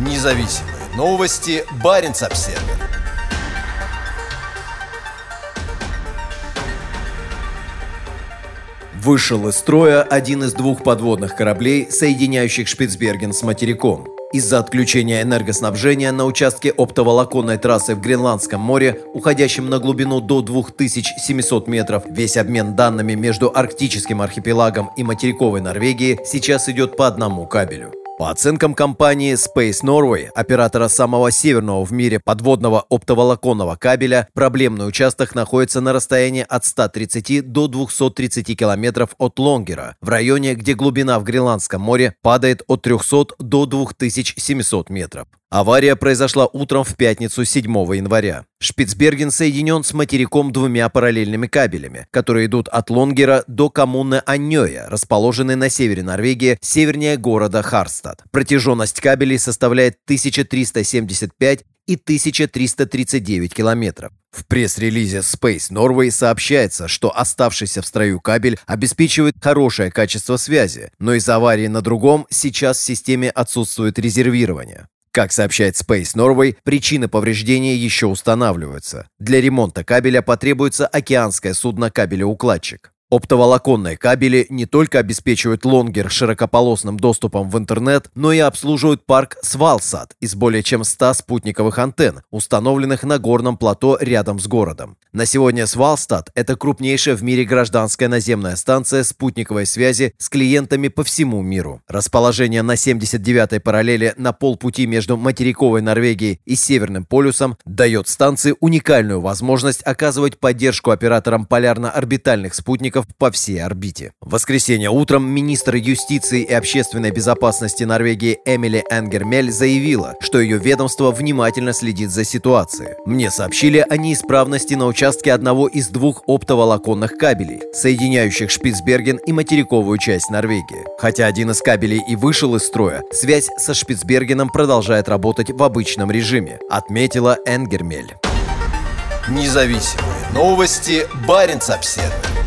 Независимые новости. Барин обсерва Вышел из строя один из двух подводных кораблей, соединяющих Шпицберген с материком. Из-за отключения энергоснабжения на участке оптоволоконной трассы в Гренландском море, уходящем на глубину до 2700 метров, весь обмен данными между арктическим архипелагом и материковой Норвегией сейчас идет по одному кабелю. По оценкам компании Space Norway, оператора самого северного в мире подводного оптоволоконного кабеля, проблемный участок находится на расстоянии от 130 до 230 километров от Лонгера, в районе, где глубина в Гренландском море падает от 300 до 2700 метров. Авария произошла утром в пятницу 7 января. Шпицберген соединен с материком двумя параллельными кабелями, которые идут от Лонгера до коммуны Аньоя, расположенной на севере Норвегии, севернее города Харстад. Протяженность кабелей составляет 1375 и 1339 километров. В пресс-релизе Space Norway сообщается, что оставшийся в строю кабель обеспечивает хорошее качество связи, но из-за аварии на другом сейчас в системе отсутствует резервирование. Как сообщает Space Norway, причины повреждения еще устанавливаются. Для ремонта кабеля потребуется океанское судно кабелеукладчик. Оптоволоконные кабели не только обеспечивают лонгер широкополосным доступом в интернет, но и обслуживают парк Свалсад из более чем 100 спутниковых антенн, установленных на горном плато рядом с городом. На сегодня Свалстад – это крупнейшая в мире гражданская наземная станция спутниковой связи с клиентами по всему миру. Расположение на 79-й параллели на полпути между материковой Норвегией и Северным полюсом дает станции уникальную возможность оказывать поддержку операторам полярно-орбитальных спутников по всей орбите. В воскресенье утром министр юстиции и общественной безопасности Норвегии Эмили Энгермель заявила, что ее ведомство внимательно следит за ситуацией. Мне сообщили о неисправности на участке одного из двух оптоволоконных кабелей, соединяющих Шпицберген и материковую часть Норвегии. Хотя один из кабелей и вышел из строя, связь со Шпицбергеном продолжает работать в обычном режиме, отметила Энгермель. Независимые новости. Барин обседный.